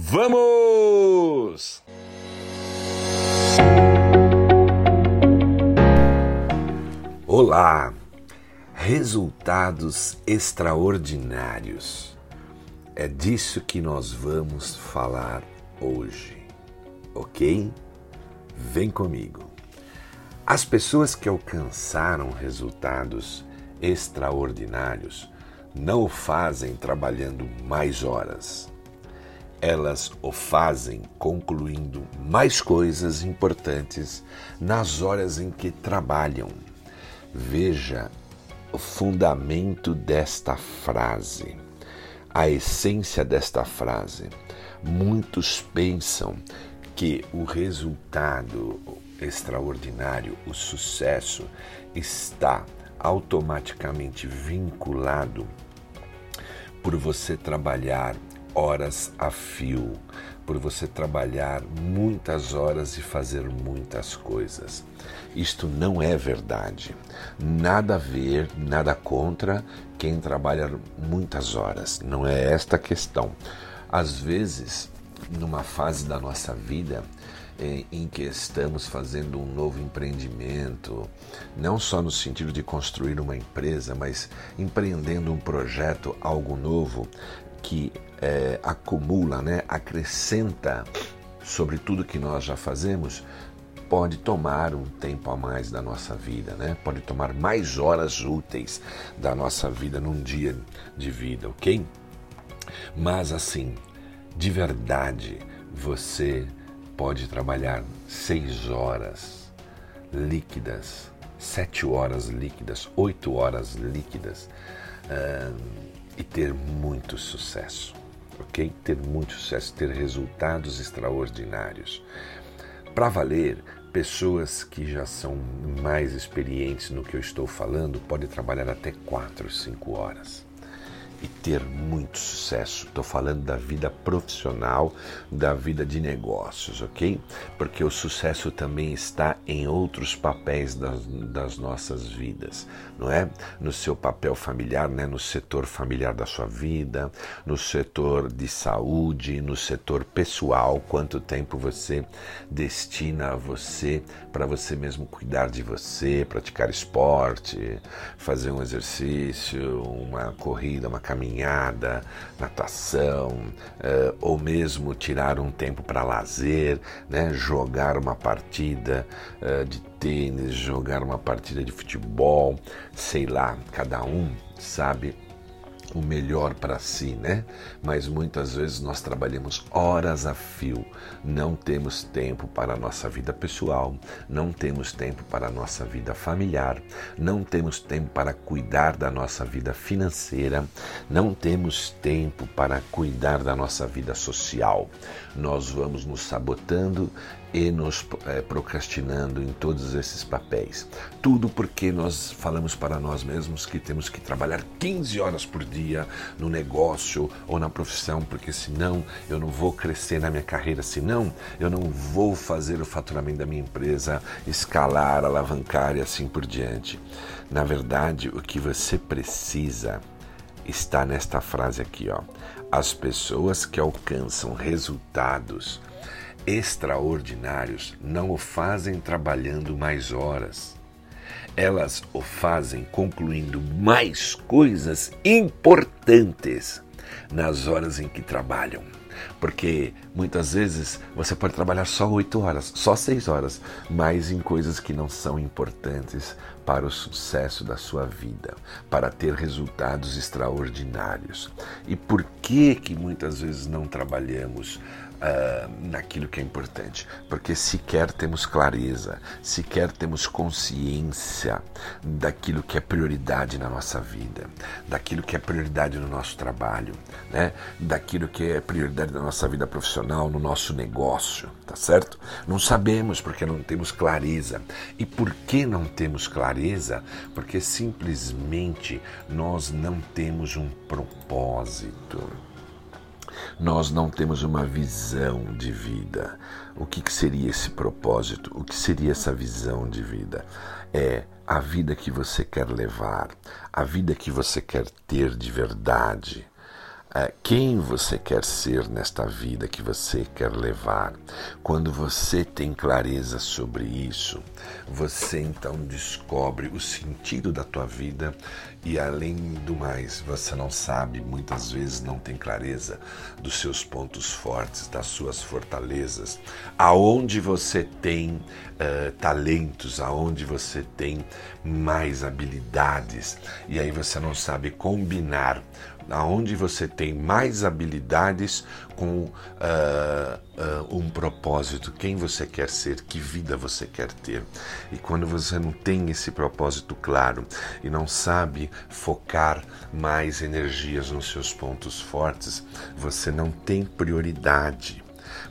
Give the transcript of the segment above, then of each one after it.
Vamos! Olá! Resultados extraordinários. É disso que nós vamos falar hoje, ok? Vem comigo. As pessoas que alcançaram resultados extraordinários não o fazem trabalhando mais horas. Elas o fazem concluindo mais coisas importantes nas horas em que trabalham. Veja o fundamento desta frase, a essência desta frase. Muitos pensam que o resultado extraordinário, o sucesso, está automaticamente vinculado por você trabalhar horas a fio, por você trabalhar muitas horas e fazer muitas coisas. Isto não é verdade. Nada a ver, nada contra quem trabalha muitas horas. Não é esta a questão. Às vezes, numa fase da nossa vida, em que estamos fazendo um novo empreendimento, não só no sentido de construir uma empresa, mas empreendendo um projeto, algo novo que é, acumula, né, acrescenta sobre tudo que nós já fazemos, pode tomar um tempo a mais da nossa vida, né? Pode tomar mais horas úteis da nossa vida num dia de vida, ok? Mas assim, de verdade, você pode trabalhar seis horas líquidas, sete horas líquidas, oito horas líquidas uh, e ter muito sucesso, ok? Ter muito sucesso, ter resultados extraordinários. Para valer, pessoas que já são mais experientes no que eu estou falando podem trabalhar até quatro, cinco horas e ter muito sucesso. Estou falando da vida profissional, da vida de negócios, ok? Porque o sucesso também está em outros papéis das, das nossas vidas, não é? No seu papel familiar, né? no setor familiar da sua vida, no setor de saúde, no setor pessoal, quanto tempo você destina a você para você mesmo cuidar de você, praticar esporte, fazer um exercício, uma corrida, uma caminhada, natação, uh, ou mesmo tirar um tempo para lazer, né? jogar uma partida uh, de tênis, jogar uma partida de futebol, sei lá, cada um sabe o melhor para si, né? Mas muitas vezes nós trabalhamos horas a fio, não temos tempo para a nossa vida pessoal, não temos tempo para a nossa vida familiar, não temos tempo para cuidar da nossa vida financeira, não temos tempo para cuidar da nossa vida social. Nós vamos nos sabotando e nos é, procrastinando em todos esses papéis. Tudo porque nós falamos para nós mesmos que temos que trabalhar 15 horas por dia no negócio ou na profissão, porque senão eu não vou crescer na minha carreira, senão eu não vou fazer o faturamento da minha empresa escalar, alavancar e assim por diante. Na verdade, o que você precisa está nesta frase aqui, ó. As pessoas que alcançam resultados extraordinários não o fazem trabalhando mais horas. Elas o fazem concluindo mais coisas importantes nas horas em que trabalham. Porque muitas vezes você pode trabalhar só oito horas, só seis horas, mas em coisas que não são importantes para o sucesso da sua vida, para ter resultados extraordinários. E por que que muitas vezes não trabalhamos uh, naquilo que é importante, porque sequer temos clareza, sequer temos consciência daquilo que é prioridade na nossa vida, daquilo que é prioridade no nosso trabalho, né? daquilo que é prioridade na nossa vida profissional, no nosso negócio, tá certo? Não sabemos porque não temos clareza. E por que não temos clareza? Porque simplesmente nós não temos um propósito nós não temos uma visão de vida. O que, que seria esse propósito? O que seria essa visão de vida? É a vida que você quer levar, a vida que você quer ter de verdade, é, quem você quer ser nesta vida que você quer levar. Quando você tem clareza sobre isso, você então descobre o sentido da tua vida e além do mais, você não sabe, muitas vezes não tem clareza dos seus pontos fortes, das suas fortalezas, aonde você tem uh, talentos, aonde você tem mais habilidades e aí você não sabe combinar aonde você tem mais habilidades com uh, uh, um propósito, quem você quer ser, que vida você quer ter. E quando você não tem esse propósito claro e não sabe focar mais energias nos seus pontos fortes, você não tem prioridade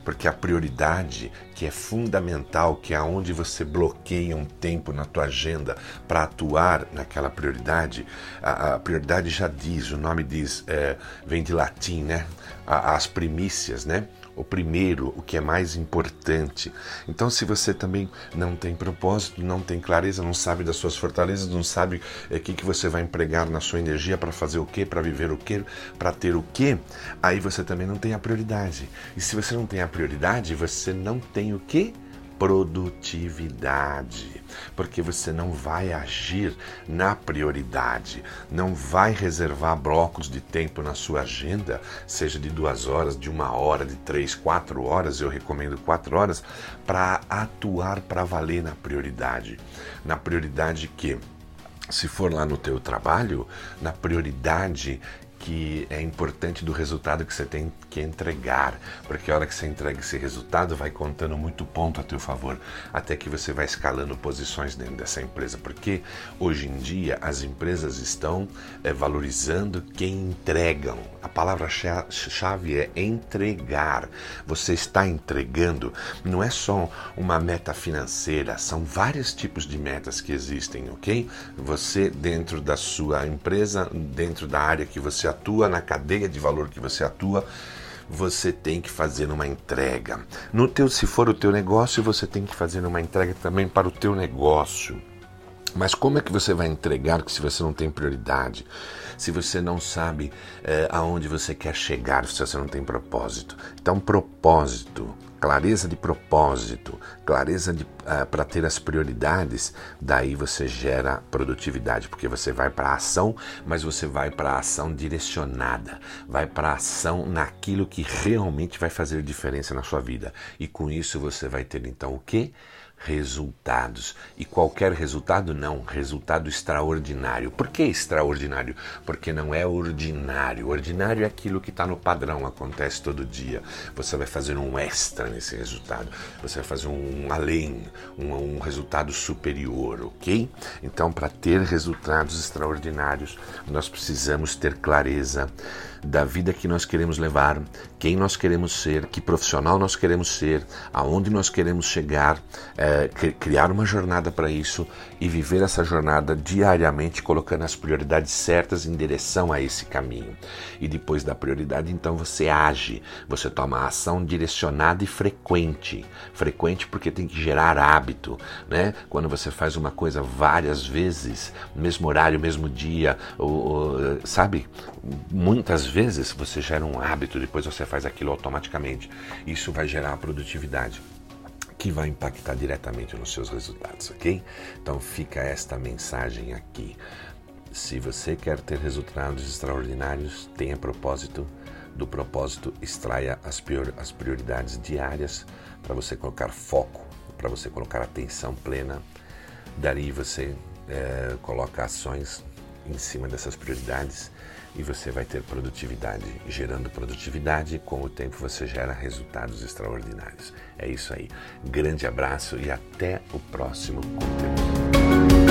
porque a prioridade que é fundamental, que é aonde você bloqueia um tempo na tua agenda para atuar naquela prioridade, a, a, prioridade já diz, o nome diz, é, vem de latim, né? as primícias, né? O primeiro, o que é mais importante. Então, se você também não tem propósito, não tem clareza, não sabe das suas fortalezas, não sabe o é, que, que você vai empregar na sua energia para fazer o quê, para viver o quê, para ter o quê, aí você também não tem a prioridade. E se você não tem a prioridade, você não tem o quê? Produtividade, porque você não vai agir na prioridade, não vai reservar blocos de tempo na sua agenda, seja de duas horas, de uma hora, de três, quatro horas, eu recomendo quatro horas, para atuar para valer na prioridade. Na prioridade que se for lá no teu trabalho, na prioridade que é importante do resultado que você tem que entregar, porque a hora que você entrega esse resultado vai contando muito ponto a teu favor, até que você vai escalando posições dentro dessa empresa, porque hoje em dia as empresas estão é, valorizando quem entregam. A palavra-chave é entregar. Você está entregando, não é só uma meta financeira, são vários tipos de metas que existem, ok? Você dentro da sua empresa, dentro da área que você atua, na cadeia de valor que você atua, você tem que fazer uma entrega. No teu, se for o teu negócio, você tem que fazer uma entrega também para o teu negócio. Mas como é que você vai entregar se você não tem prioridade? Se você não sabe é, aonde você quer chegar, se você não tem propósito? Então, propósito clareza de propósito, clareza uh, eh, para ter as prioridades, daí você gera produtividade, porque você vai para a ação, mas você vai para a ação direcionada, vai para a ação naquilo que realmente vai fazer diferença na sua vida. E com isso você vai ter então o que? Resultados. E qualquer resultado, não, resultado extraordinário. Por que extraordinário? Porque não é ordinário. Ordinário é aquilo que está no padrão, acontece todo dia. Você vai fazer um extra nesse resultado, você vai fazer um além, um, um resultado superior, ok? Então, para ter resultados extraordinários, nós precisamos ter clareza da vida que nós queremos levar, quem nós queremos ser, que profissional nós queremos ser, aonde nós queremos chegar, é, criar uma jornada para isso e viver essa jornada diariamente, colocando as prioridades certas em direção a esse caminho. E depois da prioridade, então você age, você toma ação direcionada e frequente. Frequente porque tem que gerar hábito, né? Quando você faz uma coisa várias vezes, mesmo horário, mesmo dia, ou, ou, sabe? Muitas vezes você gera um hábito, depois você faz aquilo automaticamente. Isso vai gerar produtividade que vai impactar diretamente nos seus resultados, ok? Então fica esta mensagem aqui. Se você quer ter resultados extraordinários, tenha propósito. Do propósito, extraia as, as prioridades diárias para você colocar foco, para você colocar atenção plena. Dali você é, coloca ações em cima dessas prioridades e você vai ter produtividade. Gerando produtividade, com o tempo você gera resultados extraordinários. É isso aí. Grande abraço e até o próximo conteúdo.